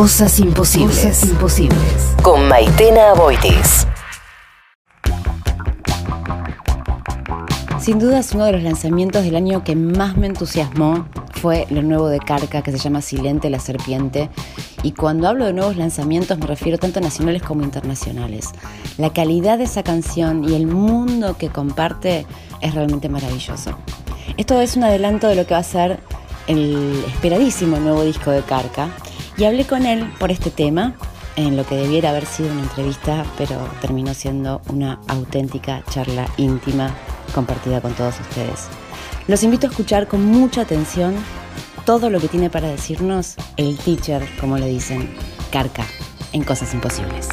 Cosas imposibles. imposibles. Con Maitena Boitis. Sin duda es uno de los lanzamientos del año que más me entusiasmó fue lo nuevo de Carca que se llama Silente la Serpiente. Y cuando hablo de nuevos lanzamientos me refiero tanto a nacionales como internacionales. La calidad de esa canción y el mundo que comparte es realmente maravilloso. Esto es un adelanto de lo que va a ser el esperadísimo nuevo disco de Carca. Y hablé con él por este tema, en lo que debiera haber sido una entrevista, pero terminó siendo una auténtica charla íntima compartida con todos ustedes. Los invito a escuchar con mucha atención todo lo que tiene para decirnos el teacher, como le dicen, Carca, en Cosas Imposibles.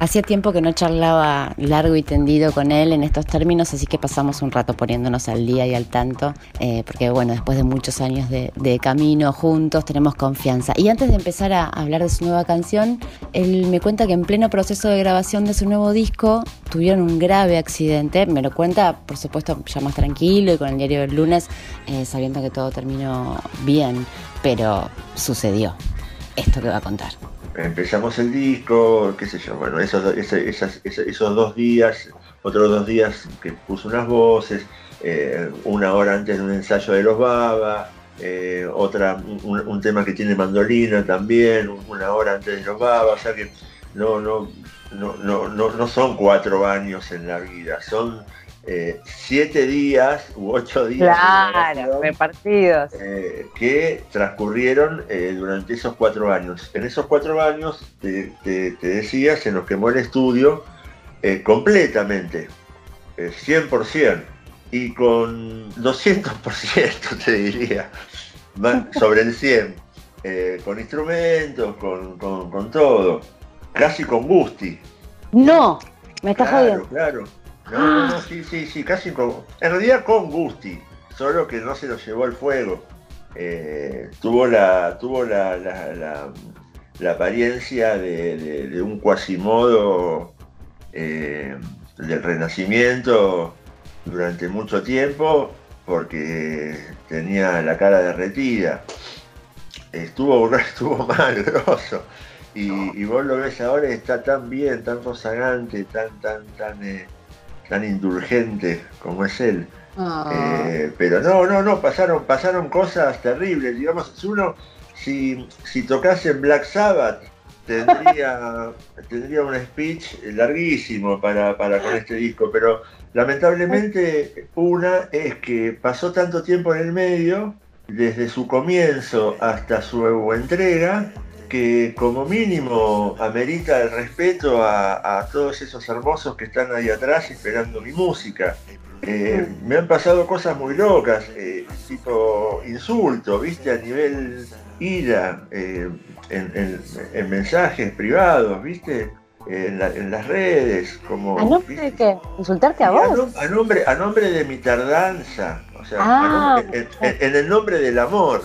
Hacía tiempo que no charlaba largo y tendido con él en estos términos, así que pasamos un rato poniéndonos al día y al tanto, eh, porque bueno, después de muchos años de, camino juntos tenemos confianza. Y antes de empezar a hablar de su nueva canción, él me cuenta que en pleno proceso de grabación de su nuevo disco tuvieron un grave accidente. Me lo cuenta, por supuesto, ya más tranquilo y con el diario del lunes, eh, sabiendo que todo terminó bien, pero sucedió esto que va a contar empezamos el disco, qué sé yo, bueno, esos, esos, dos días, otros dos días que puso unas voces, eh, una hora antes de un ensayo de los Baba, eh, otra, un, tema que tiene mandolina también, una hora antes de los Baba, o sea que no, no, no, no, no son cuatro años en la vida, son eh, siete días u ocho días repartidos eh, que transcurrieron eh, durante esos cuatro años. En esos cuatro años, te, decía, se nos quemó el estudio completamente, 100%, y con 200% te diría, sobre el 100, con instrumentos, con, todo, casi con Gusti. No, me estás jodiendo. Claro, no, sí, sí, sí, casi con. En realidad con Gusti, solo que no se lo llevó al fuego. Eh, tuvo la. tuvo la, la, apariencia de, un cuasimodo eh, del renacimiento durante mucho tiempo porque tenía la cara derretida. Estuvo, estuvo mal, grosso. Y, vos lo ves ahora y está tan bien, tan rozagante, tan, tan, tan. Eh, tan indulgente como es él. Ah. Eh, pero no, no, no, pasaron, pasaron cosas terribles. Digamos, uno, si, si tocase Black Sabbath, tendría, tendría un speech larguísimo para, para con este disco, pero lamentablemente una es que pasó tanto tiempo en el medio, desde su comienzo hasta su entrega, que como mínimo amerita el respeto a, todos esos hermosos que están ahí atrás esperando mi música. Eh, me han pasado cosas muy locas, eh, tipo insulto, viste, a nivel ira, eh, en, mensajes privados, viste, en, las redes, como... ¿A nombre de qué? ¿Insultarte a vos? A, nombre, a nombre de mi tardanza, o sea, ah. en, el nombre del amor.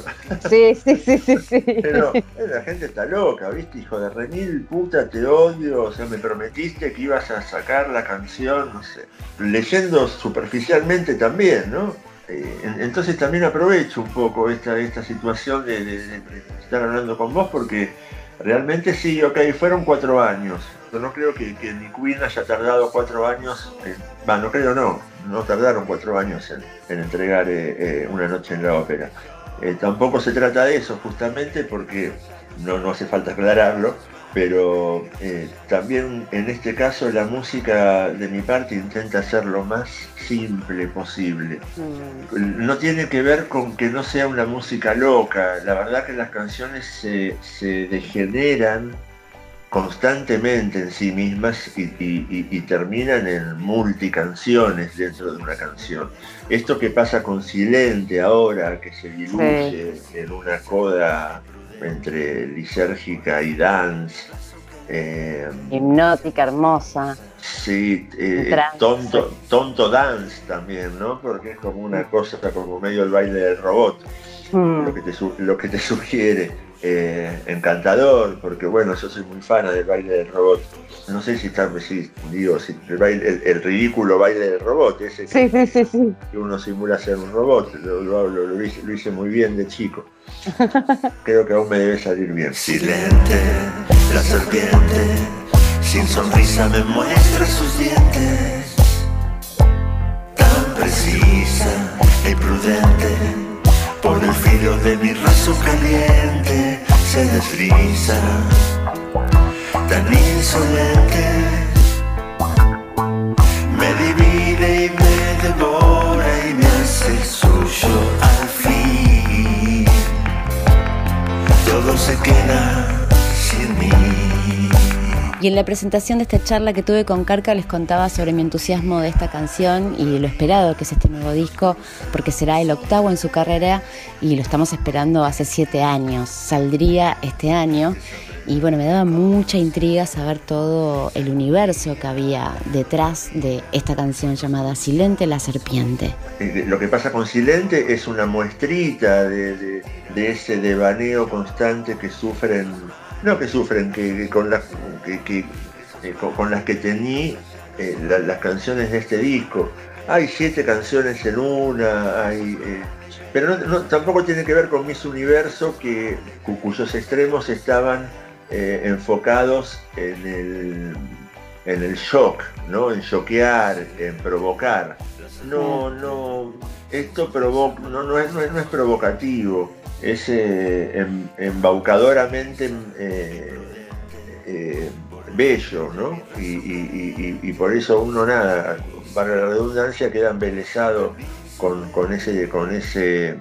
Sí, sí, sí, sí, sí. Pero la gente está loca, ¿viste? Hijo de remil, puta, te odio, o sea, me prometiste que ibas a sacar la canción, no sé. Leyendo superficialmente también, ¿no? Eh, entonces también aprovecho un poco esta, esta situación de estar hablando con vos porque realmente sí, ok, fueron cuatro años no creo que, que ni Queen haya tardado cuatro años, va, no creo no, no tardaron cuatro años en, entregar eh, eh, una noche en la ópera. Eh, tampoco se trata de eso, justamente porque no, no hace falta aclararlo, pero también en este caso la música de mi parte intenta ser lo más simple posible. Mm. No tiene que ver con que no sea una música loca, la verdad que las canciones se, se degeneran constantemente en sí mismas y, terminan en multicanciones dentro de una canción. Esto que pasa con Silente ahora, que se diluye en una coda entre lisérgica y dance. Eh, Hipnótica, hermosa. Sí, eh, tonto, tonto dance también, ¿no? Porque es como una cosa, como medio el baile del robot, mm. lo, que te, lo que te sugiere. Eh, encantador, porque bueno, yo soy muy fan del baile del robot. No sé si está, si, digo, si el, ridículo baile del robot, ese que, uno simula ser un robot, lo, hice, muy bien de chico. Creo que aún me debe salir bien. Silente, la serpiente, sin sonrisa me muestra sus dientes. Tan precisa y prudente, por el filo de mi raso caliente se desliza tan insolente. Me divide y me devora y me hace suyo al fin. Todo se queda y en la presentación de esta charla que tuve con Carca les contaba sobre mi entusiasmo de esta canción y lo esperado que es este nuevo disco, porque será el octavo en su carrera y lo estamos esperando hace siete años. Saldría este año y bueno, me daba mucha intriga saber todo el universo que había detrás de esta canción llamada Silente la Serpiente. Lo que pasa con Silente es una muestrita de, ese devaneo constante que sufren, no que sufren, que, con, las, que, eh, con, las que tení eh, las canciones de este disco. Hay siete canciones en una. Eh, pero tampoco tiene que ver con mis universo que, cuyos extremos estaban enfocados en el, en el shock, ¿no? En choquear, en provocar. No, no, esto provoca, no, no, es, no, es, provocativo, es em, embaucadoramente eh, bello, ¿no? Y, por eso uno nada, para la redundancia, queda embelesado con, ese, con ese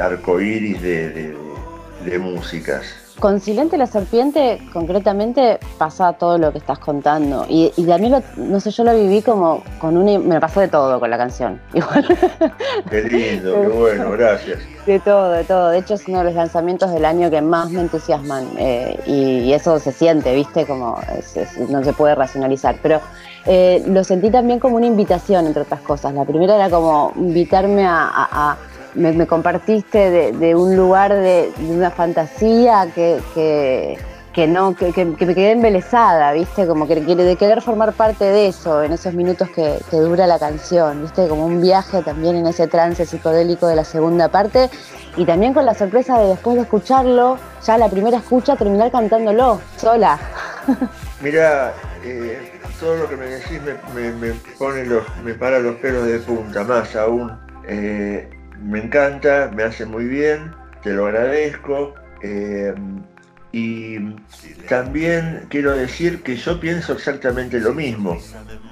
arco iris de músicas. Con Silente la Serpiente, concretamente, pasa todo lo que estás contando. Y, también, no sé, yo lo viví como con un... Me pasó de todo con la canción. Igual. Qué lindo, qué bueno, gracias. De todo, de todo. De hecho, es uno de los lanzamientos del año que más me entusiasman. Eh, y, eso se siente, ¿viste? Como no se puede racionalizar. Pero eh, lo sentí también como una invitación, entre otras cosas. La primera era como invitarme a me, compartiste de, un lugar de, una fantasía que, que, no, que, me quedé embelesada, ¿viste? Como que de querer formar parte de eso en esos minutos que, dura la canción, ¿viste? Como un viaje también en ese trance psicodélico de la segunda parte y también con la sorpresa de después de escucharlo, ya la primera escucha, terminar cantándolo sola. Mira, eh, todo lo que me decís me, pone los, me para los pelos de punta, más aún. Eh, me encanta, me hace muy bien, te lo agradezco. Eh, y también quiero decir que yo pienso exactamente lo mismo.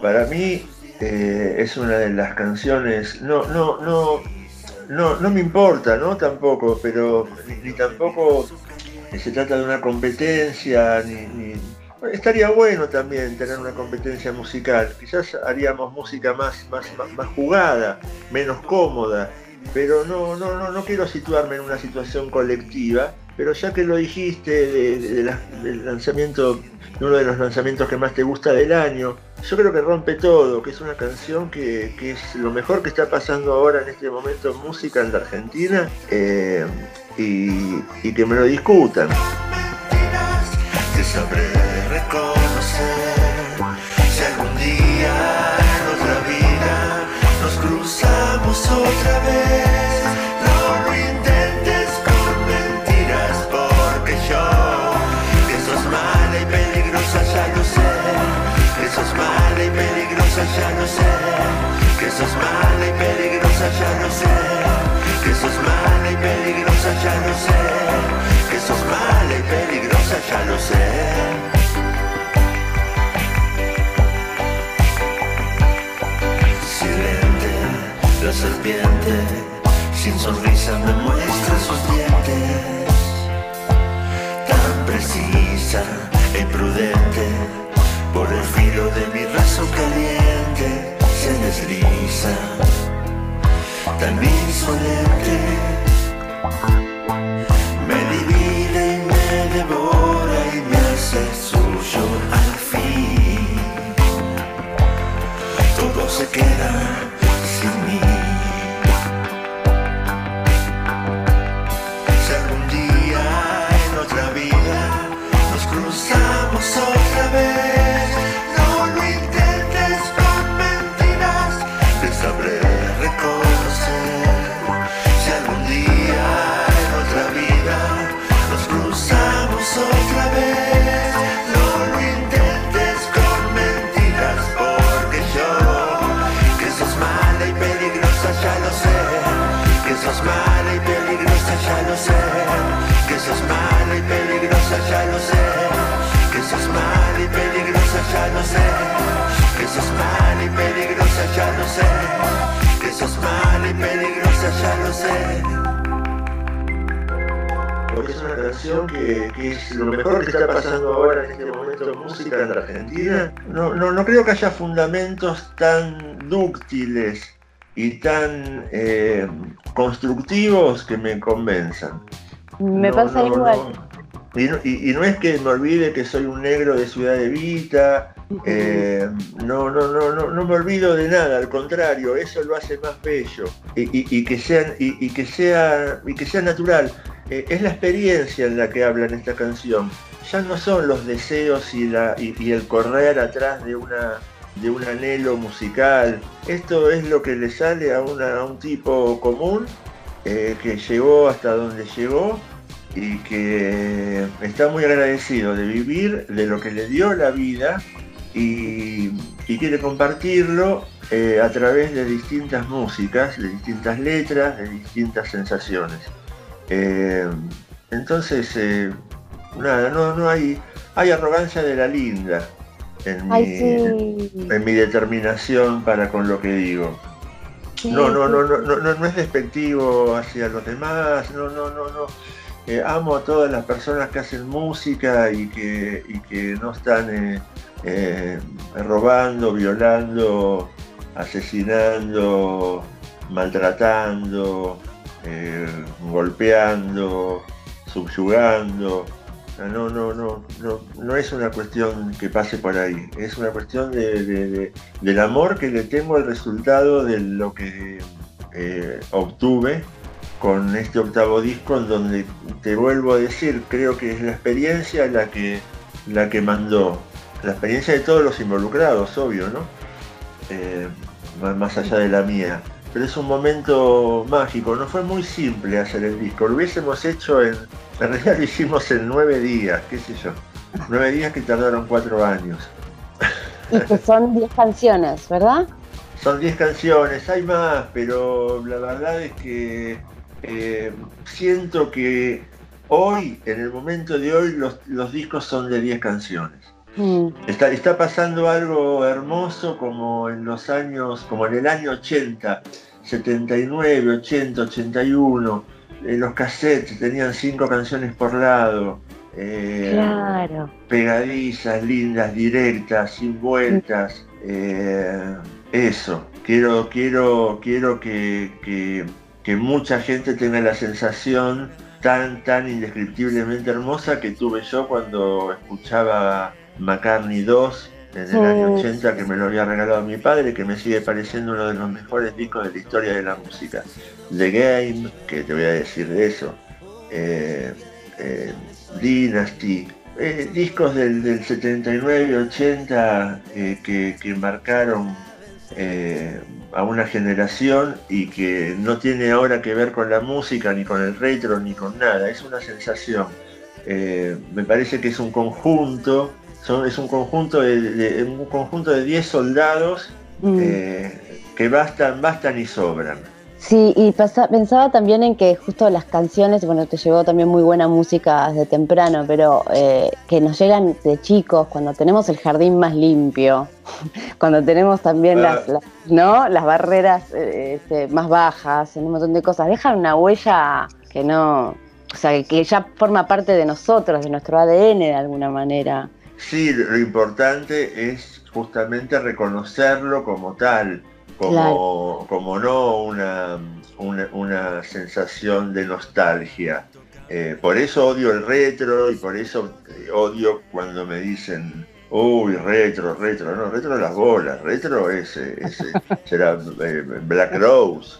Para mí eh, es una de las canciones, no, no, no, no, no me importa, ¿no? Tampoco, pero ni, tampoco se trata de una competencia, estaría bueno también tener una competencia musical. Quizás haríamos música más, más, más jugada, menos cómoda pero no, no, no, no quiero situarme en una situación colectiva, pero ya que lo dijiste del lanzamiento, de uno de los lanzamientos que más te gusta del año, yo creo que rompe todo, que es una canción que, es lo mejor que está pasando ahora en este momento en música en la Argentina eh, y, que me lo discutan. Otra vez. No lo intentes con mentiras, porque yo, que sos mala y peligrosa, ya lo sé. Que sos mala y peligrosa, ya lo sé. Que sos mala y peligrosa, ya lo sé. Que sos mala y peligrosa, ya lo sé. Es una canción que, que, es lo mejor que está pasando ahora en este momento en música en la Argentina. No, no, no creo que haya fundamentos tan dúctiles y tan eh, constructivos que me convenzan. Me pasa igual. Y no, y, y no, es que me olvide que soy un negro de Ciudad de Vita, eh, no, no, no, no, no me olvido de nada, al contrario, eso lo hace más bello y que, sean, y, que sea, y que sea natural. Es la experiencia en la que habla en esta canción. Ya no son los deseos y, el correr atrás de un anhelo musical. Esto es lo que le sale a, un tipo común eh, que llegó hasta donde llegó y que está muy agradecido de vivir de lo que le dio la vida y, y quiere compartirlo eh, a través de distintas músicas, de distintas letras, de distintas sensaciones. Eh, entonces, eh, nada, no, no hay, hay arrogancia de la linda en, Ay, mi, sí. en mi determinación para con lo que digo. Sí, No, no, sí. no, no, no, no, no es despectivo hacia los demás, no, no, no, no. Eh, amo a todas las personas que hacen música y que, y que no están robando, violando, asesinando, maltratando, eh, golpeando, subyugando. No, no, no, no, no es una cuestión que pase por ahí, es una cuestión de, de- de- del amor que le tengo al resultado de lo que eh, obtuve con este octavo disco en donde te vuelvo a decir, creo que es la experiencia la que, la que mandó, la experiencia de todos los involucrados, obvio, ¿no? Eh, más allá de la mía. Pero es un momento mágico, no fue muy simple hacer el disco, lo hubiésemos hecho en, en realidad lo hicimos en nueve días, qué sé yo, nueve días que tardaron cuatro años. Y que son 10 canciones, ¿verdad? Son 10 canciones, hay más, pero la verdad es que eh, siento que hoy, en el momento de hoy, los, los discos son de 10 canciones. Mm. Está, está pasando algo hermoso como en los años, como en el año 80, 79, 80, 81. eh, los cassettes tenían 5 canciones por lado. eh, Claro. pegadizas, lindas, directas, sin vueltas. eh, eso, quiero, quiero, quiero que, que- que mucha gente tenga la sensación tan, tan indescriptiblemente hermosa que tuve yo cuando escuchaba McCartney 2 en el año Mm. 80 que me lo había regalado mi padre, que me sigue pareciendo uno de los mejores discos de la historia de la música. The Game, que te voy a decir de eso. eh, eh, Dynasty, eh, discos del, del 79 y 80 eh, que, que marcaron a una generación y que no tiene ahora que ver con la música, ni con el retro, ni con nada, es una sensación. Me parece que es un conjunto, son, es un conjunto de, de- un conjunto de 10 soldados Mm. eh, que bastan, bastan y sobran. Sí, y pasa- pensaba también en que justo las canciones, bueno, te llegó también muy buena música desde temprano, pero eh, que nos llegan de chicos, cuando tenemos el jardín más limpio, cuando tenemos también Ah. las, las- ¿no? las barreras eh, este, más bajas, en un montón de cosas, dejan una huella que no, o sea, que ya forma parte de nosotros, de nuestro ADN de alguna manera. Sí, lo importante es justamente reconocerlo como tal, como, Claro. como no una, una, una sensación de nostalgia. Eh, por eso odio el retro y por eso eh, odio cuando me dicen, uy, retro, retro, no, retro las bolas, retro es, eh, es, será eh, Black Rose,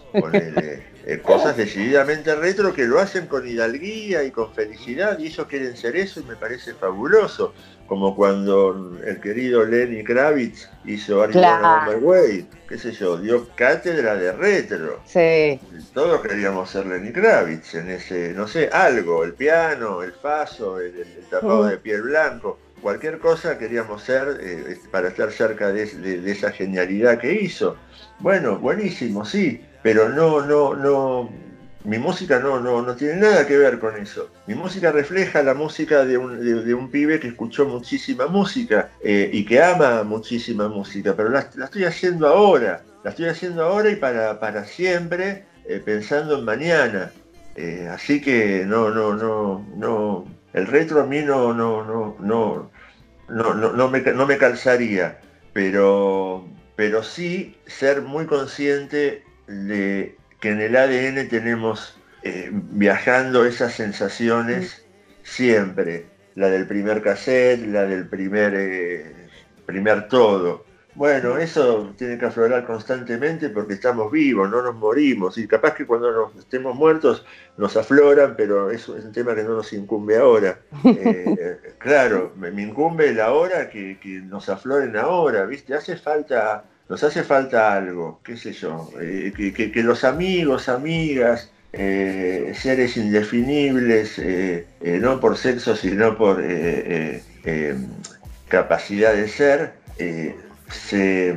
eh, cosas decididamente retro que lo hacen con hidalguía y con felicidad y ellos quieren ser eso y me parece fabuloso como cuando el querido Lenny Kravitz hizo Are Claro. Way, qué sé yo, dio cátedra de retro. Sí. Todos queríamos ser Lenny Kravitz en ese, no sé, algo, el piano, el faso, el, tapado de piel blanco, cualquier cosa queríamos ser eh, para estar cerca de, de- de esa genialidad que hizo. Bueno, buenísimo, sí, pero no, no, no, Mi música no, no, no tiene nada que ver con eso. Mi música refleja la música de un, de- un pibe que escuchó muchísima música eh, y que ama muchísima música, pero la, la estoy haciendo ahora. La estoy haciendo ahora y para, para siempre, eh, pensando en mañana. Eh, así que no, no, no, no. El retro a mí no, no, no, no, no, no, no me, no me calzaría, pero, pero sí ser muy consciente de que en el ADN tenemos eh, viajando esas sensaciones siempre. La del primer cassette, la del primer, eh, primer todo. Bueno, eso tiene que aflorar constantemente porque estamos vivos, no nos morimos. Y capaz que cuando nos estemos muertos nos afloran, pero eso es un tema que no nos incumbe ahora. Eh, claro, me, me incumbe la hora que, que nos afloren ahora, ¿viste? Hace falta, nos hace falta algo, qué sé yo, eh, que, que- que los amigos, amigas, eh, seres indefinibles, eh, no por sexo, sino por capacidad de ser, se,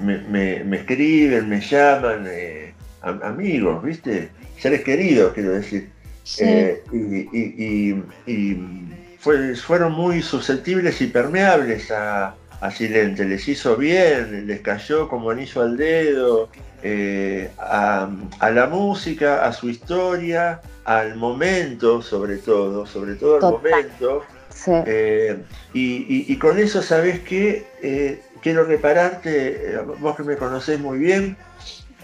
me, me- me escriben, me llaman, am- amigos, ¿viste? Seres queridos, quiero decir. Sí. Y y- y- y fue- fueron muy susceptibles y permeables a, a Silente. Les hizo bien, les cayó como anillo al dedo, eh, a, a la música, a su historia, al momento sobre todo, sobre todo al Total. momento. Sí. Eh, y, y- y con eso, ¿sabes qué? Eh, quiero repararte, eh, vos que me conocés muy bien,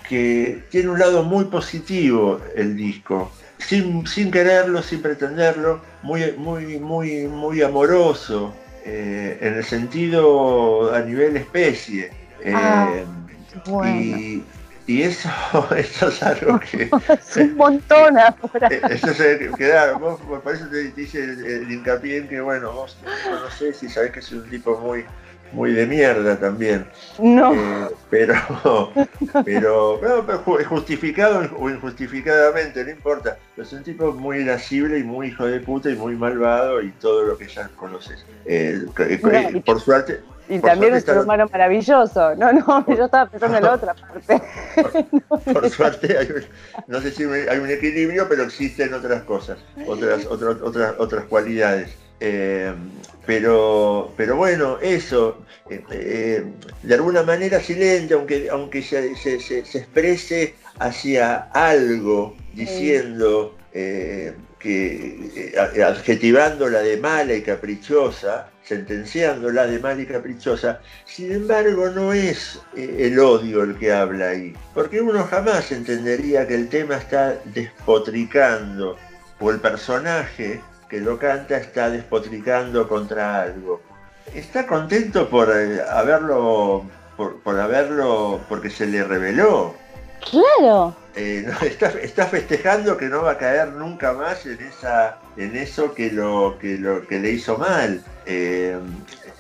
que tiene un lado muy positivo el disco. Sin, sin quererlo, sin pretenderlo, muy, muy, muy, muy amoroso, eh, en el sentido a nivel especie. Eh, Ah, Bueno. y, y eso, eso es algo que, Es un montón ahora. Eso es, claro, vos, por eso te, hice el, el hincapié en que, bueno, vos me conocés y sabés que soy un tipo muy, muy de mierda también. No. Eh, pero, pero, pero, pero ju- justificado o injustificadamente, no importa. Pero soy un tipo muy irascible y muy hijo de puta y muy malvado y todo lo que ya conoces. Eh, No, por suerte, Y por también un ser está- humano maravilloso. No, no, yo estaba pensando en la otra parte. por suerte hay un, no sé si hay un equilibrio, pero existen otras cosas, otras, otras, otras, otras cualidades. Eh, pero, pero bueno, eso, eh, eh, de alguna manera silente, aunque, aunque se, se- se- se exprese hacia algo, diciendo eh, que adjetivándola de mala y caprichosa, sentenciándola de mala y caprichosa, sin embargo no es el odio el que habla ahí, porque uno jamás entendería que el tema está despotricando o el personaje que lo canta está despotricando contra algo. Está contento por eh, haberlo, por, por haberlo, porque se le reveló. Claro. Eh, no, está, está festejando que no va a caer nunca más en esa en eso que lo que lo que le hizo mal Eh,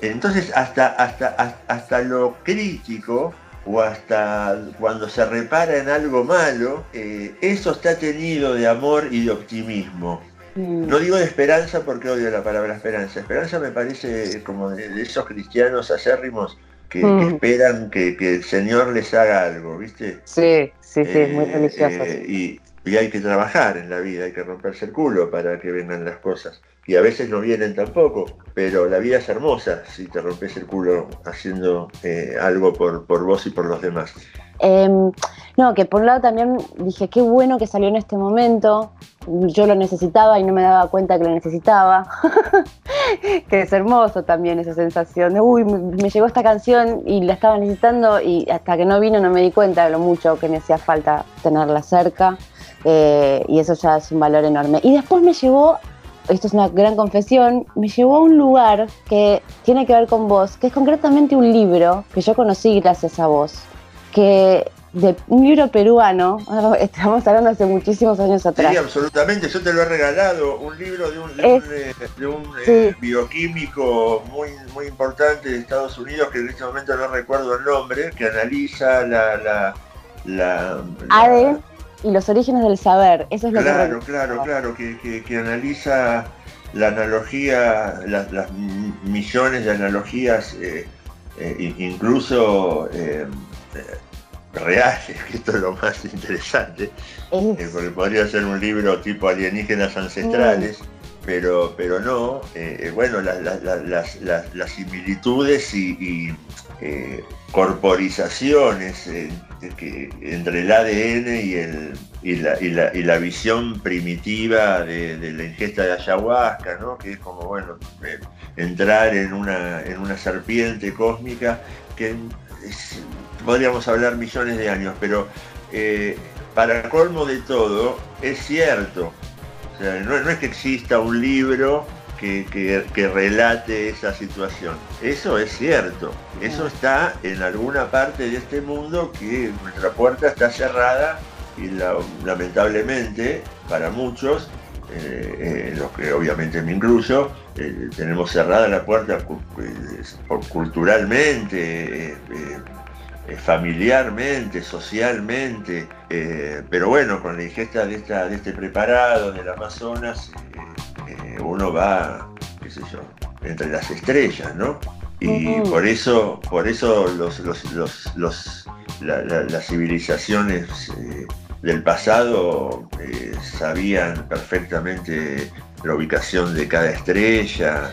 entonces hasta hasta hasta, lo crítico o hasta cuando se repara en algo malo eh, eso está tenido de amor y de optimismo. No digo de esperanza porque odio la palabra esperanza esperanza me parece como de, esos cristianos acérrimos que, que Mm. esperan que, que el Señor les haga algo ¿viste? Sí, sí, sí, es muy Eh, religioso. eh, y, y hay que trabajar en la vida, hay que romperse el culo para que vengan las cosas. Y a veces no vienen tampoco, pero la vida es hermosa si te rompes el culo haciendo eh, algo por, por vos y por los demás. Em, no, que por un lado también dije, qué bueno que salió en este momento. Yo lo necesitaba y no me daba cuenta que lo necesitaba. que es hermoso también esa sensación de, uy, me, llegó esta canción y la estaba necesitando y hasta que no vino no me di cuenta de lo mucho que me hacía falta tenerla cerca. Eh, y eso ya es un valor enorme. Y después me llevó, esto es una gran confesión, me llevó a un lugar que tiene que ver con vos, que es concretamente un libro que yo conocí gracias a vos que de un libro peruano, estamos hablando hace muchísimos años atrás. Sí, absolutamente, yo te lo he regalado, un libro de un, de Es- un, de un, sí. eh, bioquímico muy, muy importante de Estados Unidos, que en este momento no recuerdo el nombre, que analiza la... la, la- la- ADN y los orígenes del saber, eso es lo Claro, que claro, claro, que, que- que analiza la analogía, las, las millones de analogías, eh, eh, incluso eh, reales, que esto es lo más interesante, porque podría ser un libro tipo alienígenas ancestrales, pero, pero no, bueno, las, similitudes y, corporizaciones entre el ADN y, y, la, visión primitiva de, la ingesta de ayahuasca, ¿no? que es como bueno, entrar en una, en una serpiente cósmica que podríamos hablar millones de años, pero eh, para colmo de todo, es cierto. no, es que exista un libro que, relate esa situación. Eso es cierto. Eso está en alguna parte de este mundo que nuestra puerta está cerrada y lamentablemente para muchos, eh, eh, los que obviamente me incluyo, tenemos cerrada la puerta culturalmente, eh, familiarmente, socialmente, eh, pero bueno, con la ingesta de, esta, de este preparado del Amazonas, eh, uno va, qué sé yo, entre las estrellas, ¿no? Y por eso, por eso los, las civilizaciones del pasado sabían perfectamente la ubicación de cada estrella,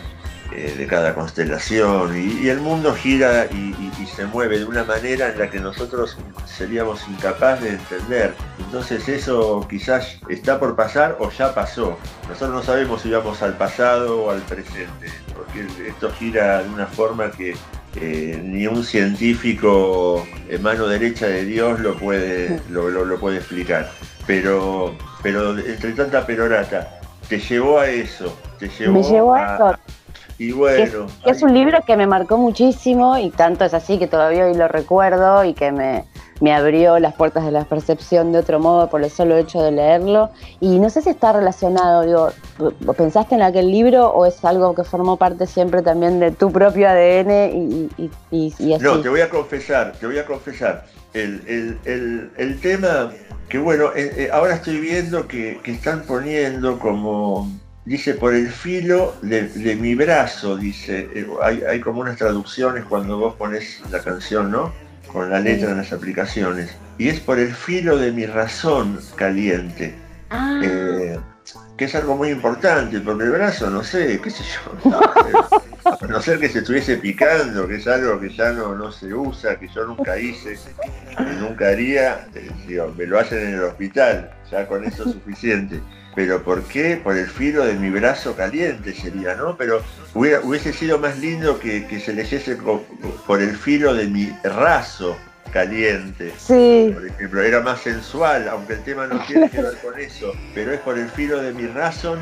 eh, de cada constelación y, el mundo gira y, se mueve de una manera en la que nosotros seríamos incapaces de entender. Entonces eso quizás está por pasar o ya pasó. Nosotros no sabemos si vamos al pasado o al presente, porque esto gira de una forma que eh, ni un científico en mano derecha de Dios lo puede, lo, puede explicar. Pero, pero entre tanta perorata, te llevó a eso, te llevó, a, eso bueno. Es, un libro que me marcó muchísimo y tanto es así que todavía hoy lo recuerdo y que me, me abrió las puertas de la percepción de otro modo por el solo hecho de leerlo. Y no sé si está relacionado, digo, ¿pensaste en aquel libro o es algo que formó parte siempre también de tu propio ADN y, así? No, te voy a confesar, te voy a confesar. El, tema que bueno, eh, eh, ahora estoy viendo que, que están poniendo como dice por el filo de, mi brazo, dice, eh, hay, como unas traducciones cuando vos pones la canción, ¿no? Con la letra en las aplicaciones. Y es por el filo de mi razón caliente. Ah. Eh, que es algo muy importante, porque el brazo, no sé, qué sé yo, no, a no ser que se estuviese picando, que es algo que ya no, no se usa, que yo nunca hice, que nunca haría, eh, me lo hacen en el hospital, ya con eso es suficiente pero ¿por qué? Por el filo de mi brazo caliente sería, ¿no? Pero hubiese sido más lindo que, se leyese por el filo de mi raso caliente. Sí. Por ejemplo, era más sensual, aunque el tema no tiene que ver con eso, pero es por el filo de mi razón,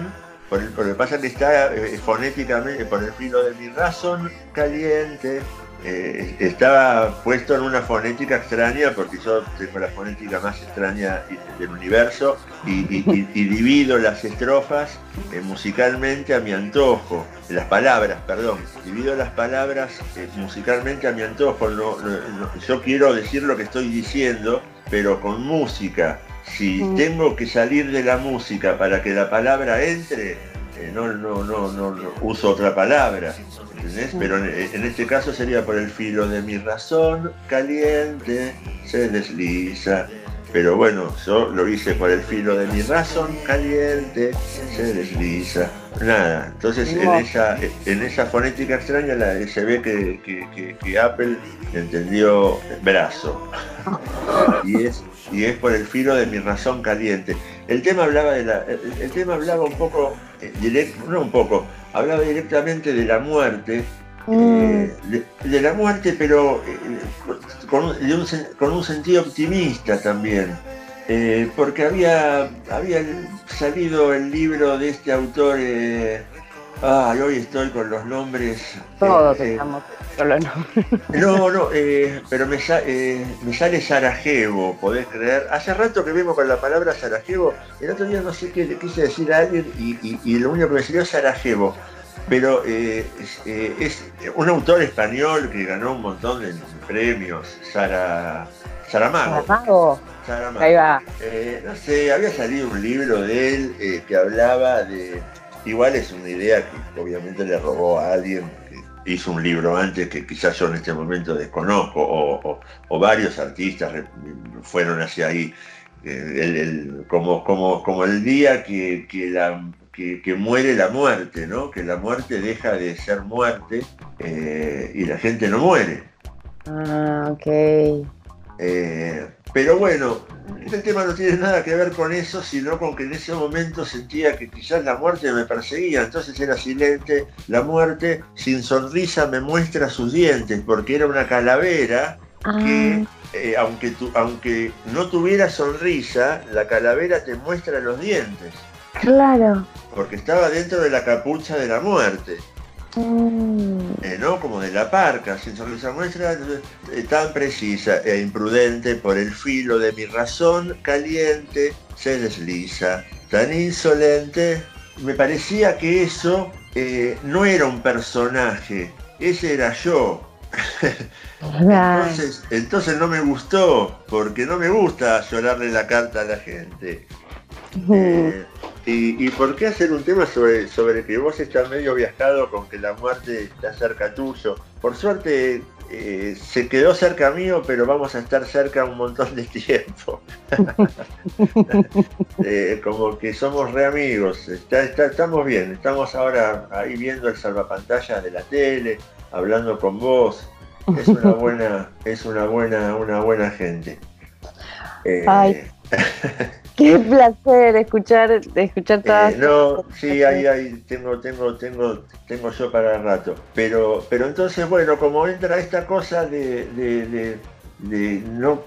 por, el, por lo que pasa que está eh, fonéticamente, por el filo de mi razón caliente, eh, estaba puesto en una fonética extraña, porque yo tengo la fonética más extraña del universo, y, divido las estrofas eh, musicalmente a mi antojo, las palabras, perdón, divido las palabras eh, musicalmente a mi antojo. yo quiero decir lo que estoy diciendo, pero con música. Si mm. tengo que salir de la música para que la palabra entre, no, no, no, no, uso otra palabra. Pero en, este caso sería por el filo de mi razón caliente, se desliza. Pero bueno, yo lo hice por el filo de mi razón caliente, se desliza. Nada, entonces en esa, en esa fonética extraña se ve que, Apple entendió brazo. y, es, y es por el filo de mi razón caliente. El tema hablaba de la, el, tema hablaba un poco, eh, directo, no un poco, hablaba directamente de la muerte, mm. eh, de, la muerte, pero eh, con, un, sentido optimista también, eh, porque había, había salido el libro de este autor, ah, hoy estoy con los nombres. Todos estamos con los nombres. No, no, pero me, me, sale Sarajevo, podés creer. Hace rato que vimos con la palabra Sarajevo, el otro día no sé qué le quise decir a alguien y, lo único que me salió es Sarajevo pero eh, eh, es, un autor español que ganó un montón de premios, Sara, Saramago. Saramago. Ahí va. Eh, no sé, había salido un libro de él que hablaba de, igual es una idea que obviamente le robó a alguien, hizo un libro antes que quizás yo en este momento desconozco, o, varios artistas fueron hacia ahí, como, como, como el día que, la, que, muere la muerte, ¿no? que la muerte deja de ser muerte eh, y la gente no muere. Ah, ok. Eh, pero bueno, este tema no tiene nada que ver con eso, sino con que en ese momento sentía que quizás la muerte me perseguía, entonces era silente, la muerte sin sonrisa me muestra sus dientes, porque era una calavera que ah. eh, aunque, aunque no tuviera sonrisa, la calavera te muestra los dientes. Claro. Porque estaba dentro de la capucha de la muerte. Mm. Eh, ¿no? Como de la parca, sin sonrisa muestra, eh, tan precisa e imprudente por el filo de mi razón caliente se desliza, tan insolente. Me parecía que eso eh, no era un personaje, ese era yo. entonces, entonces no me gustó, porque no me gusta llorarle la carta a la gente. ¿Y, por qué hacer un tema sobre, sobre que vos estás medio viajado con que la muerte está cerca tuyo? Por suerte eh, se quedó cerca mío, pero vamos a estar cerca un montón de tiempo. Eh, como que somos re amigos, estamos bien, estamos ahora ahí viendo el salvapantalla de la tele, hablando con vos. Es una buena, es una buena, una buena gente. Eh, Qué placer escuchar, escuchar todas. Eh, no, sí, ahí, ahí tengo, tengo, tengo, tengo yo para el rato. Pero, pero entonces, bueno, como entra esta cosa de, de, de, no,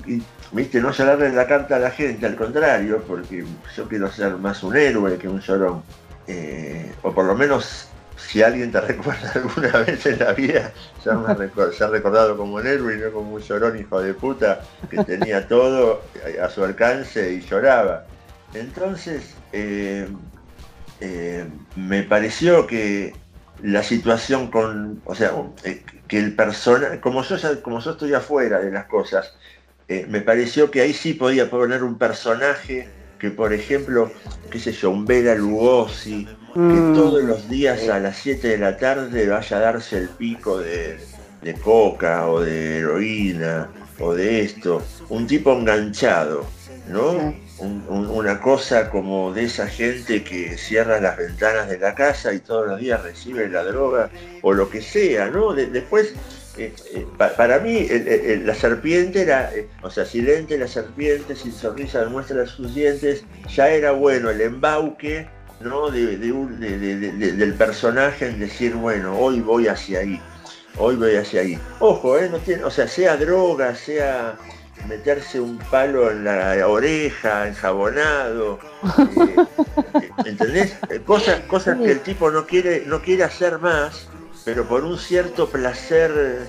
viste, no la carta a la gente, al contrario, porque yo quiero ser más un héroe que un llorón. Eh, o por lo menos si alguien te recuerda alguna vez en la vida, se ha recordado como un héroe y no como un llorón hijo de puta que tenía todo a su alcance y lloraba. Entonces, eh, eh, me pareció que la situación con, o sea, eh, que el personaje, como yo, como yo estoy afuera de las cosas, me pareció que ahí sí podía poner un personaje que, por ejemplo, qué sé yo, un Lugosi, que mm. todos los días a las 7 de la tarde vaya a darse el pico de, coca o de heroína o de esto. Un tipo enganchado, ¿no? una cosa como de esa gente que cierra las ventanas de la casa y todos los días recibe la droga o lo que sea, ¿no? después, eh, eh, para mí la serpiente era, eh, o sea, silente la serpiente, sin sonrisa demuestra sus dientes, ya era bueno el embauque ¿no? del personaje en decir, bueno, hoy voy hacia ahí, hoy voy hacia ahí. Ojo, ¿eh? no tiene, o sea, sea droga, sea meterse un palo en la oreja, enjabonado, eh, ¿entendés? Cosas, cosas que el tipo no quiere, no quiere hacer más, pero por un cierto placer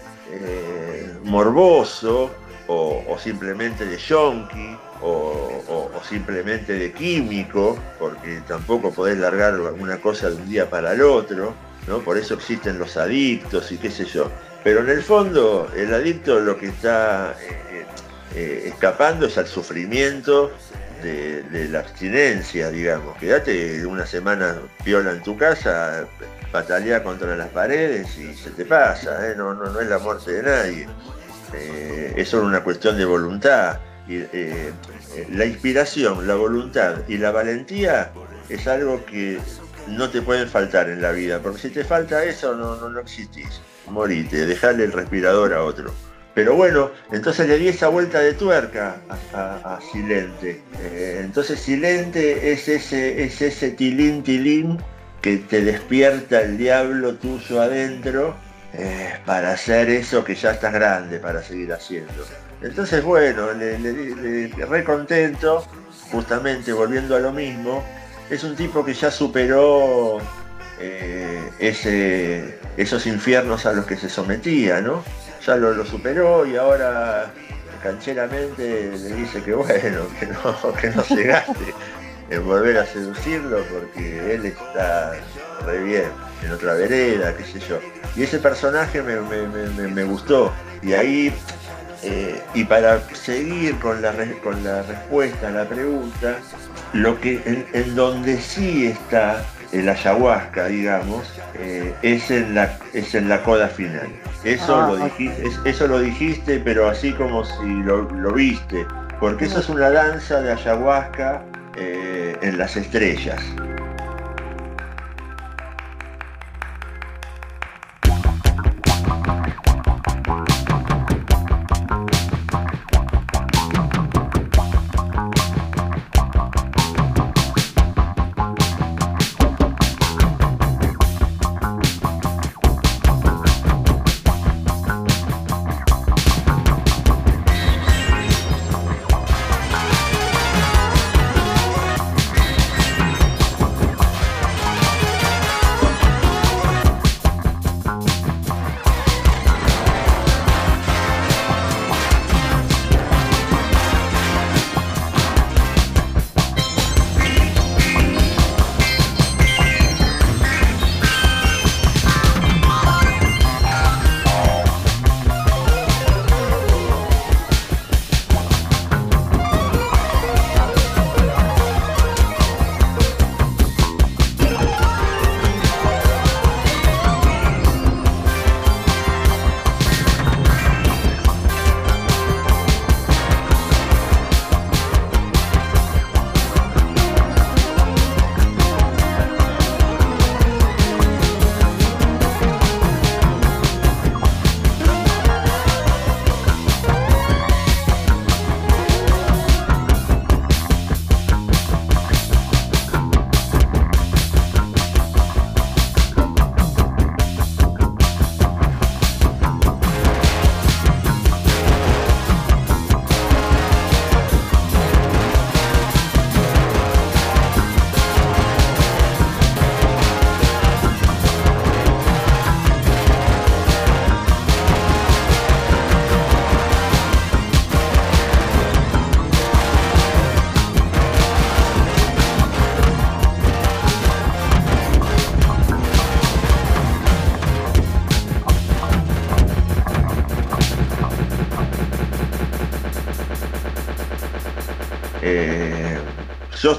morboso o, simplemente de yonki o, simplemente de químico, porque tampoco podés largar una cosa de un día para el otro, ¿no? Por eso existen los adictos y qué sé yo. Pero en el fondo, el adicto lo que está eh, eh, escapando es al sufrimiento de, la abstinencia, digamos. Quédate una semana piola en tu casa, patalea contra las paredes y se te pasa, ¿eh? no, no, no es la muerte de nadie. es solo una cuestión de voluntad. Eh, la inspiración, la voluntad y la valentía es algo que no te pueden faltar en la vida, porque si te falta eso no, no, no existís, morite, dejale el respirador a otro. Pero bueno, entonces le di esa vuelta de tuerca a, Silente. Eh, entonces Silente es ese, es ese tilín tilín que te despierta el diablo tuyo adentro eh, para hacer eso que ya estás grande para seguir haciendo. Entonces, bueno, le, le, re contento, justamente volviendo a lo mismo, es un tipo que ya superó eh, ese, esos infiernos a los que se sometía, ¿no? Ya lo, superó y ahora cancheramente le dice que bueno, que no, que no se gaste en volver a seducirlo porque él está re bien, en otra vereda, qué sé yo. Y ese personaje me, me gustó. Y ahí eh, y para seguir con la, con la respuesta a la pregunta, lo que en, donde sí está el ayahuasca, digamos, eh, es, en la, es en la coda final. Eso, Ah, lo dijiste, es- eso lo dijiste, pero así como si lo, lo viste, porque eso es una danza de ayahuasca eh, en las estrellas.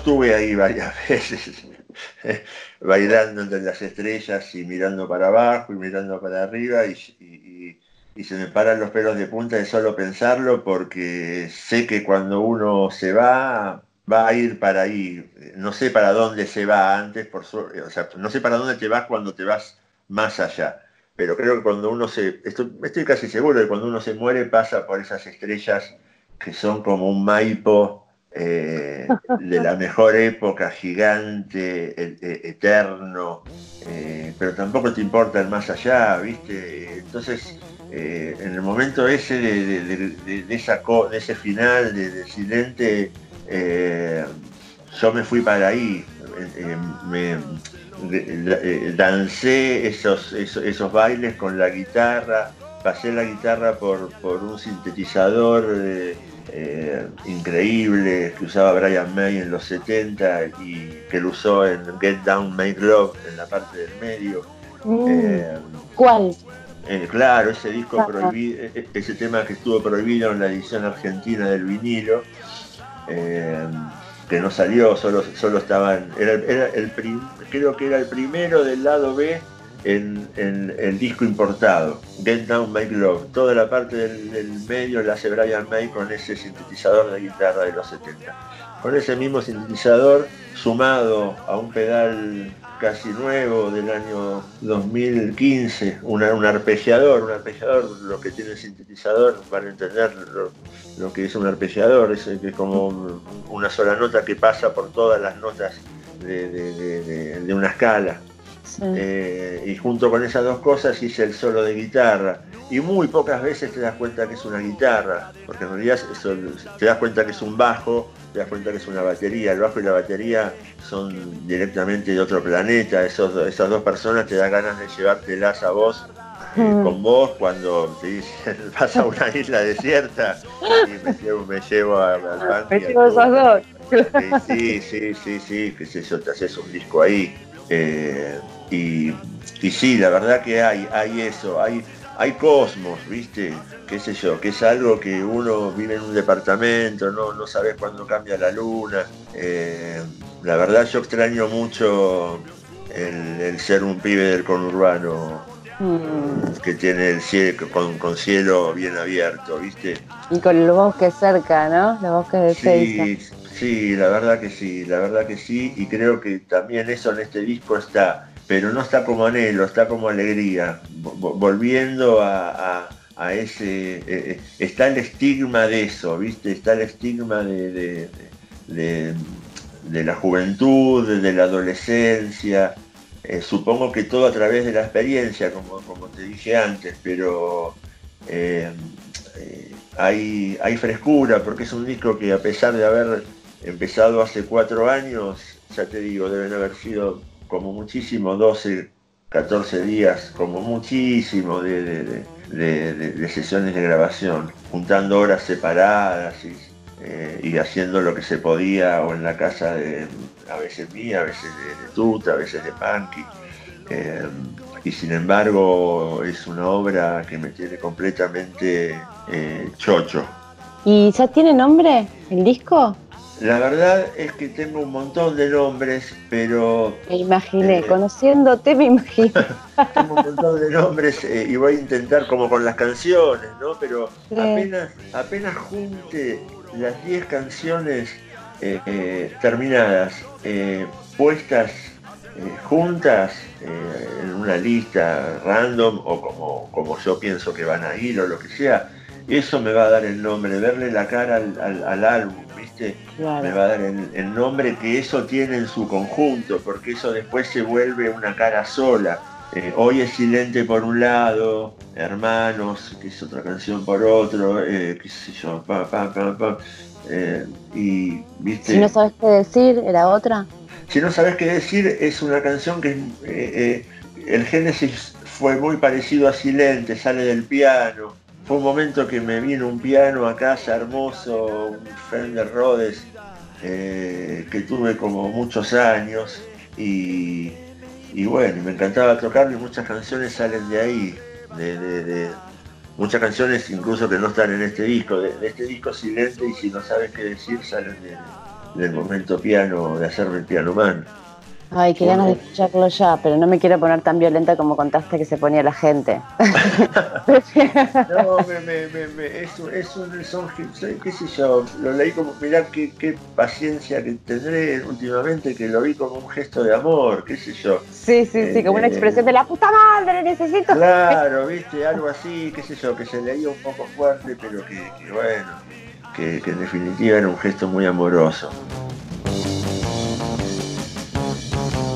Estuve ahí varias veces, bailando entre las estrellas y mirando para abajo y mirando para arriba y, y- se me paran los pelos de punta de solo pensarlo porque sé que cuando uno se va, va a ir para ahí. No sé para dónde se va antes, por no sé para dónde te vas cuando te vas más allá. Pero creo que cuando uno se, estoy, estoy casi seguro de que cuando uno se muere pasa por esas estrellas que son como un Maipo eh, de la mejor época, gigante, e- e- eterno, eh, pero tampoco te importa el más allá, ¿viste? Entonces, eh, en el momento ese de, esa de ese final de, eh, yo me fui para ahí, me, dancé esos, esos, esos bailes con la guitarra, pasé la guitarra por, por un sintetizador eh, increíble que usaba Brian May en los 70 y que lo usó en Get Down, Make Love en la parte del medio. Mm, Eh, ¿Cuál? eh, claro, ese disco prohibido, ese tema que estuvo prohibido en la edición argentina del vinilo, eh, que no salió, solo, solo estaban, era, era el prim- creo que era el primero del lado B en el disco importado, Get Down Make Love. Toda la parte del, medio la hace Brian May con ese sintetizador de guitarra de los 70. Con ese mismo sintetizador, sumado a un pedal casi nuevo del año 2015, una- un arpegiador, un arpegiador, lo que tiene el sintetizador, para entender lo, que es un arpegiador, es, como una sola nota que pasa por todas las notas de una escala. Sí. Eh, y junto con esas dos cosas hice el solo de guitarra. Y muy pocas veces te das cuenta que es una guitarra, porque en realidad eso- te das cuenta que es un bajo, te das cuenta que es una batería. El bajo y la batería son directamente de otro planeta. Esos, esas dos personas te dan ganas de llevártelas a vos, eh, con vos, cuando te dicen vas a una isla desierta y me llevo, me llevo a- al Me llevo Tubo. dos. Sí, sí, sí, sí, qué sé yo, te haces un disco ahí. Eh, y, y sí, la verdad que hay, hay eso, hay, hay cosmos, ¿viste? Qué sé yo, que es algo que uno vive en un departamento, no, no sabes cuándo cambia la luna. Eh, la verdad yo extraño mucho el, el ser un pibe del conurbano Mm, que tiene el cielo con, con cielo bien abierto, ¿viste? Y con el bosque cerca, ¿no? Los bosques de Seiza. Sí, la verdad que sí, la verdad que sí, y creo que también eso en este disco está, pero no está como anhelo, está como alegría, vo- volviendo a, a- ese, eh, eh, está el estigma de eso, ¿viste? Está el estigma de, de- de- la juventud, de la adolescencia, eh, supongo que todo a través de la experiencia, como, como te dije antes, pero hay, hay frescura, porque es un disco que a pesar de haber empezado hace cuatro años, ya te digo, deben haber sido como muchísimo 12, 14 días, como muchísimo de, sesiones de grabación, juntando horas separadas y, eh, y haciendo lo que se podía, o en la casa de, a veces mía, a veces de, Tuta, a veces de Punky. Eh, y sin embargo es una obra que me tiene completamente eh, chocho. ¿Y ya tiene nombre el disco? La verdad es que tengo un montón de nombres, pero Me imaginé, Eh. conociéndote me imaginé. tengo un montón de nombres eh, y voy a intentar como con las canciones, ¿no? Pero Sí. apenas, apenas junte las 10 canciones eh, terminadas, puestas juntas en una lista random o como, como yo pienso que van a ir o lo que sea, eso me va a dar el nombre, verle la cara al, al- al álbum, ¿viste? me va a dar el, el nombre que eso tiene en su conjunto, porque eso después se vuelve una cara sola. Eh, hoy es silente por un lado, Hermanos, que es otra canción por otro, eh, qué sé yo, pa, pa, pa, pa, eh, y, viste, Si no sabes qué decir, era otra. si no sabes qué decir, es una canción que eh, el génesis fue muy parecido a Silente, sale del piano. Fue un momento que me vino un piano a casa hermoso, un Fender Rhodes, eh, que tuve como muchos años y, bueno, me encantaba tocarlo y muchas canciones salen de ahí, de, muchas canciones incluso que no están en este disco, de, este disco Silente y si no sabes qué decir salen de- del momento piano, de hacerme el piano man. Ay, qué ganas de escucharlo ya, pero no me quiero poner tan violenta como contaste que se ponía la gente. No, me, me, me, me- es, un- es un son qué sé yo, lo leí como, mirá qué, qué paciencia que tendré últimamente, que lo vi como un gesto de amor, qué sé yo. Sí, sí, sí, como una Eh, expresión de la puta madre, necesito. Claro, viste, algo así, qué sé yo, que se leía un poco fuerte, pero que, que bueno, que, que en definitiva era un gesto muy amoroso.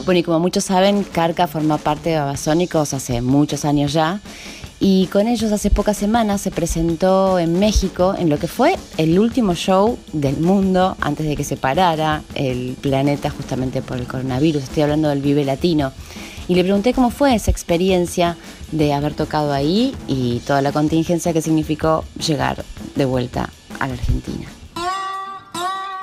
Bueno, y como muchos saben, Carca forma parte de Babasónicos hace muchos años ya. Y con ellos hace pocas semanas se presentó en México en lo que fue el último show del mundo antes de que se parara el planeta justamente por el coronavirus. Estoy hablando del Vive Latino. Y le pregunté cómo fue esa experiencia de haber tocado ahí y toda la contingencia que significó llegar de vuelta a la Argentina.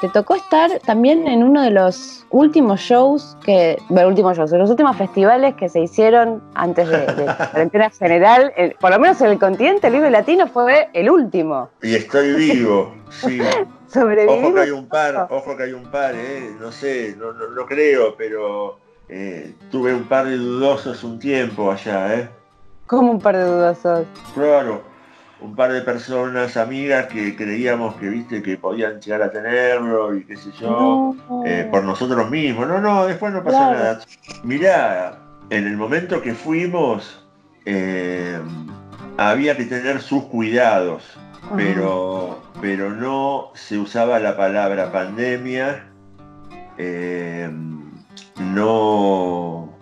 Te tocó estar también en uno de los últimos shows que, bueno, últimos shows, en los últimos festivales que se hicieron antes de, de la cuarentena general, por lo menos en el continente, el Vive Latino fue el último. Y estoy vivo, sí. Ojo que hay un par, ojo que hay un par, eh, no sé, no, no, no creo, pero eh, tuve un par de dudosos un tiempo allá, ¿eh? Como un par de dudosos. Claro, un par de personas, amigas que creíamos que, viste, que podían llegar a tenerlo y qué sé yo, No. eh, por nosotros mismos. No, no, después no pasó Claro. nada. Mirá, en el momento que fuimos, eh, había que tener sus cuidados, pero, pero no se usaba la palabra pandemia, eh, no,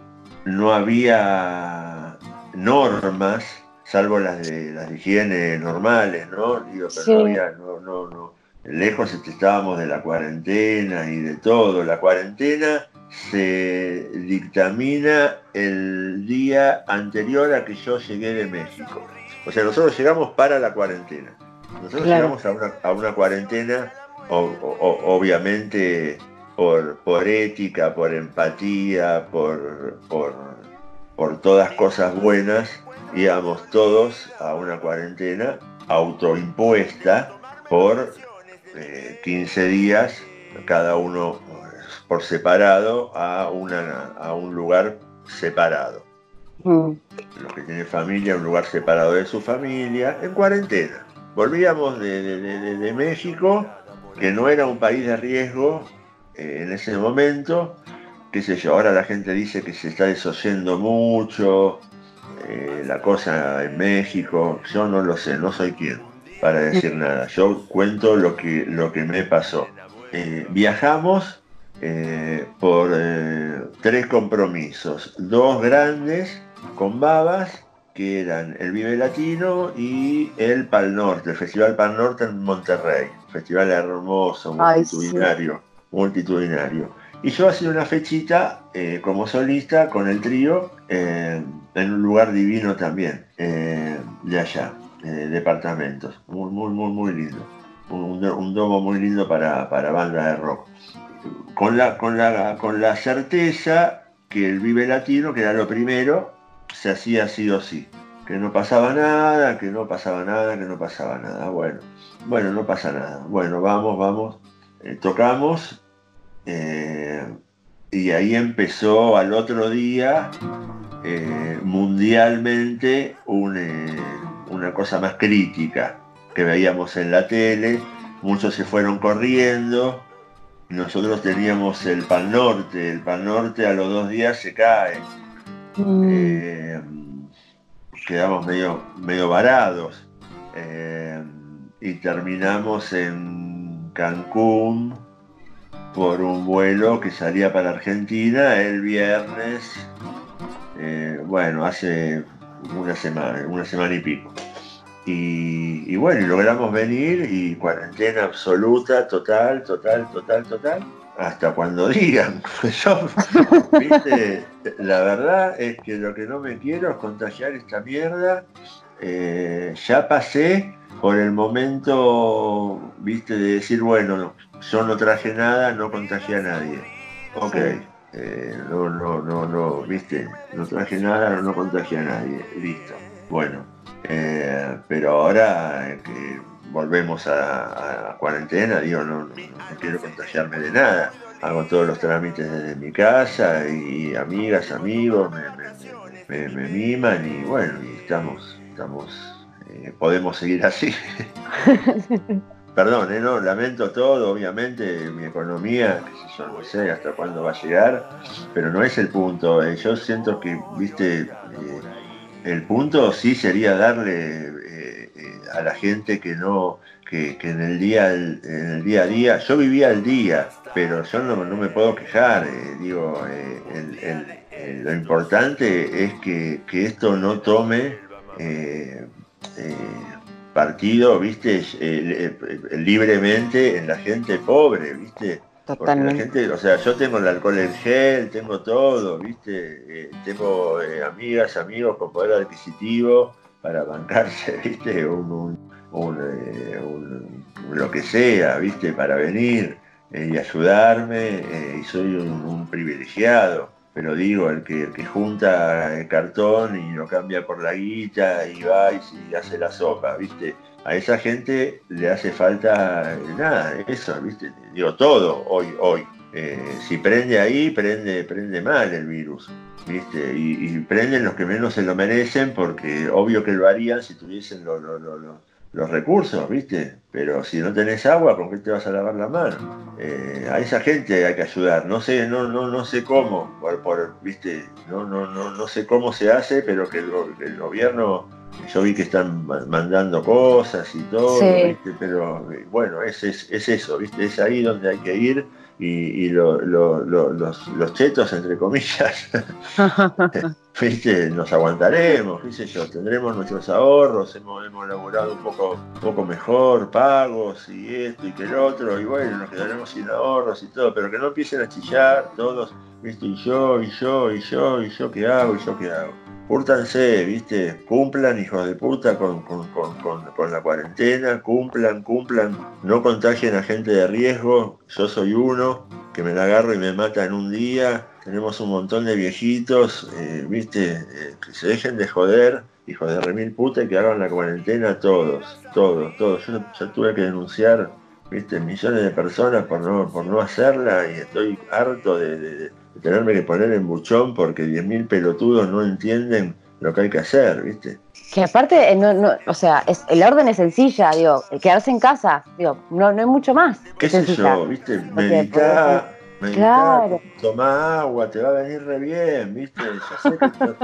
no había normas, salvo las de las de higiene normales, ¿no? Digo, pero Sí. no había, no, no, no. Lejos estábamos de la cuarentena y de todo. La cuarentena se dictamina el día anterior a que yo llegué de México. O sea, nosotros llegamos para la cuarentena. Nosotros Claro. llegamos a una, a una cuarentena, o- o- obviamente por, por ética, por empatía, por, por, por todas cosas buenas, íbamos todos a una cuarentena autoimpuesta por eh, 15 días, cada uno por separado, a, una, a un lugar separado. Mm. Los que tienen familia, un lugar separado de su familia, en cuarentena. Volvíamos de, de- de- de México, que no era un país de riesgo eh, en ese momento, qué sé yo, ahora la gente dice que se está desoyendo mucho, eh, la cosa en México, yo no lo sé, no soy quien para decir nada, yo cuento lo que, lo que me pasó. Eh, viajamos eh, por tres compromisos, dos grandes con babas, que eran el Vive Latino y el Pal Norte, el Festival Pal Norte en Monterrey, festival hermoso, Ay, sí. multitudinario, multitudinario. Y yo hacía una fechita como solista con el trío en un lugar divino también, eh, de allá, eh, departamentos. Muy, muy, muy, muy lindo. Un, domo muy lindo para, para banda de rock. Con la, con, la, con la certeza que el Vive Latino, que era lo primero, se hacía sí o sí. Que no pasaba nada, que no pasaba nada, que no pasaba nada. Bueno, bueno, no pasa nada. Bueno, vamos, vamos. Eh, tocamos eh, y ahí empezó al otro día eh, mundialmente un, una cosa más crítica que veíamos en la tele. Muchos se fueron corriendo. Nosotros teníamos el Pan Norte. El Pan Norte a los dos días se cae. Mm. Eh, quedamos medio, medio varados. Eh, y terminamos en Cancún por un vuelo que salía para Argentina el viernes, eh, bueno, hace una semana, una semana y pico. Y, y bueno, logramos venir y cuarentena absoluta, total, total, total, total, hasta cuando digan. Viste, la verdad es que lo que no me quiero es contagiar esta mierda. Eh, ya pasé por el momento, viste, de decir, bueno, yo no traje nada, no contagié a nadie. Ok, eh, no, no, no, no, viste, no traje nada, no contagié a nadie, listo. Bueno, eh, pero ahora que volvemos a, a cuarentena, digo, no, no- no quiero contagiarme de nada. Hago todos los trámites desde mi casa y amigas, amigos me, me- me- me miman y bueno, y estamos, estamos, eh, podemos seguir así. Perdón, eh, no, lamento todo, obviamente, mi economía, sé yo, no sé hasta cuándo va a llegar, pero no es el punto. eh, yo siento que, viste, eh, el punto sí sería darle a la gente que no, que, que en el día el día a día, yo vivía el día, pero yo no, me puedo quejar, digo, lo importante es que, que esto no tome partido, viste, eh, libremente en la gente pobre, viste. Porque la Totalmente. gente, o sea, yo tengo el alcohol en gel, tengo todo, ¿viste? Eh, tengo eh, amigas, amigos con poder adquisitivo para bancarse, ¿viste? Un, un- un, eh, un- lo que sea, ¿viste? Para venir eh, y ayudarme, eh, y soy un, un privilegiado. Pero digo, el que, el que junta el cartón y lo cambia por la guita y va y, hace la sopa, ¿viste? a esa gente le hace falta nada, eso, ¿viste? Digo, todo hoy, hoy. Eh, si prende ahí, prende, prende mal el virus, ¿viste? Y, prenden los que menos se lo merecen porque obvio que lo harían si tuviesen lo- lo- lo- lo- los recursos, ¿viste? Pero si no tenés agua, ¿con qué te vas a lavar la mano? Eh, a esa gente hay que ayudar. No sé, no, no, no sé cómo, por, por, ¿viste? No, no, no, no sé cómo se hace, pero que el, go- el gobierno yo vi que están ma- mandando cosas y todo, Sí. ¿viste? pero eh, bueno, es, es, es eso, ¿viste? Es ahí donde hay que ir y, y lo- lo- lo- los, los chetos, entre comillas, ¿viste? Nos aguantaremos, qué sé yo, tendremos nuestros ahorros, hemos, hemos laburado un poco, un poco mejor, pagos y esto y que el otro, y bueno, nos quedaremos sin ahorros y todo, pero que no empiecen a chillar todos, ¿viste? Y yo, y yo, y yo, y yo qué hago, y yo qué hago. Cúrtanse, ¿viste? Cumplan, hijos de puta, con, con- con- con- la cuarentena, cumplan, cumplan, no contagien a gente de riesgo, yo soy uno, que me la agarro y me mata en un día, tenemos un montón de viejitos, eh, ¿viste? Eh, que se dejen de joder, hijos de remil puta, y que hagan la cuarentena todos, todos, todos. Yo ya tuve que denunciar, ¿viste? Millones de personas por no, por no hacerla y estoy harto de, de- tenerme que poner en buchón porque 10.000 pelotudos no entienden lo que hay que hacer, ¿viste? Que aparte, eh, no, no, o sea, es, el orden es sencilla, digo, quedarse en casa, digo, no, no hay mucho más. ¿Qué sé yo, viste? Porque, Meditá, Claro. tomá agua, te va a venir re bien, ¿viste? Ya sé que to-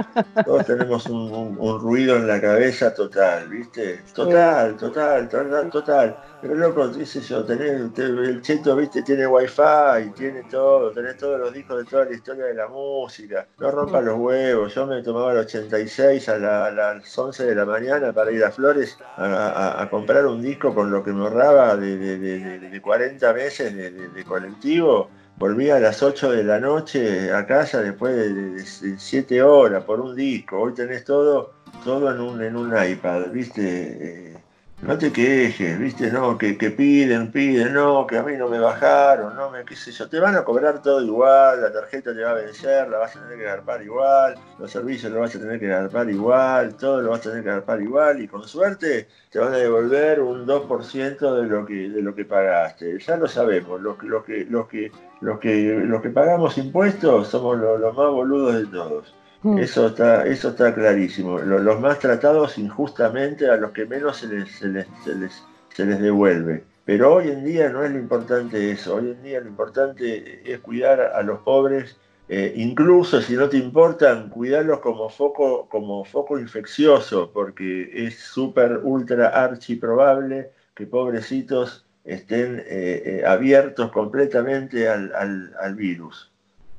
todos tenemos un, un- un ruido en la cabeza total, ¿viste? Total, total, total, total. Pero loco, sé yo, tenés, te- el cheto, ¿viste? Tiene wifi, tiene todo, tenés todos los discos de toda la historia de la música. No rompas los huevos, yo me tomaba el 86 a, la- a las 11 de la mañana para ir a Flores a, a- a comprar un disco con lo que me ahorraba de, de- de- de- de 40 meses de colectivo. Volví a las 8 de la noche a casa después de 7 horas por un disco. Hoy tenés todo, todo en un, en un iPad, ¿viste? Eh, no te quejes, ¿viste? No, que, que piden, piden, no, que a mí no me bajaron, no me, qué sé yo. Te van a cobrar todo igual, la tarjeta te va a vencer, la vas a tener que agarpar igual, los servicios lo vas a tener que agarpar igual, todo lo vas a tener que agarpar igual y con suerte te van a devolver un 2% de lo que de lo que pagaste. Ya lo sabemos, los, los que los que los que los que pagamos impuestos somos los, los más boludos de todos. Mm. Eso está, eso está clarísimo. Lo- Los, más tratados injustamente a los que menos se les, se les, se les, se les devuelve. Pero hoy en día no es lo importante eso. Hoy en día lo importante es cuidar a los pobres, eh, incluso si no te importan, cuidarlos como foco, como foco infeccioso, porque es súper, ultra, archi probable que pobrecitos estén eh, eh, abiertos completamente al- al virus.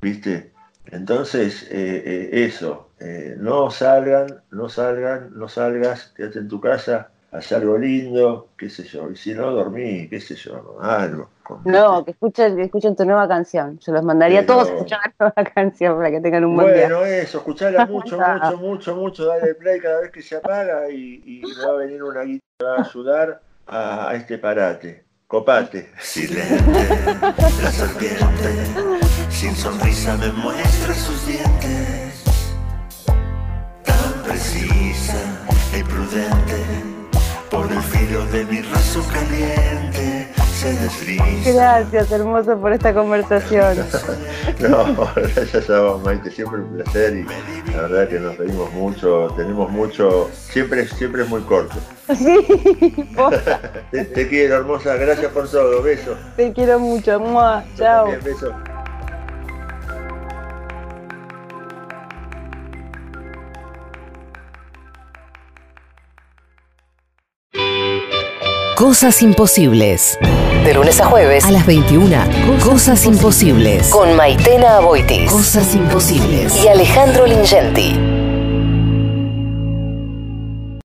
¿Viste? Entonces, eh, eh, eso, eh, no salgan, no salgan, no salgas, quédate en tu casa, haz algo lindo, qué sé yo, y si no, dormí, qué sé yo, algo. No, que escuchen, que escuchen tu nueva canción. Yo los mandaría a todos a escuchar la nueva canción para que tengan un buen día. Bueno, eso, escuchala mucho, mucho, mucho, mucho, dale play cada vez que se apaga y, y va a venir una guita que va a ayudar a, a este parate. Copate. Silente, la serpiente, sin sonrisa me muestra sus dientes. Tan precisa y prudente, por el filo de mi raso caliente. Gracias, hermoso, por esta conversación. No, gracias a vos, Maite, siempre un placer y la verdad que nos reímos mucho, tenemos mucho, siempre, siempre es muy corto. Sí, Te, te quiero, hermosa, gracias por todo, beso. te quiero mucho. Mua, Chao. también, beso. Cosas imposibles. De lunes a jueves a las 21. Cosas, imposibles. Con Maitena Aboitis. Cosas imposibles. Y Alejandro Lingenti.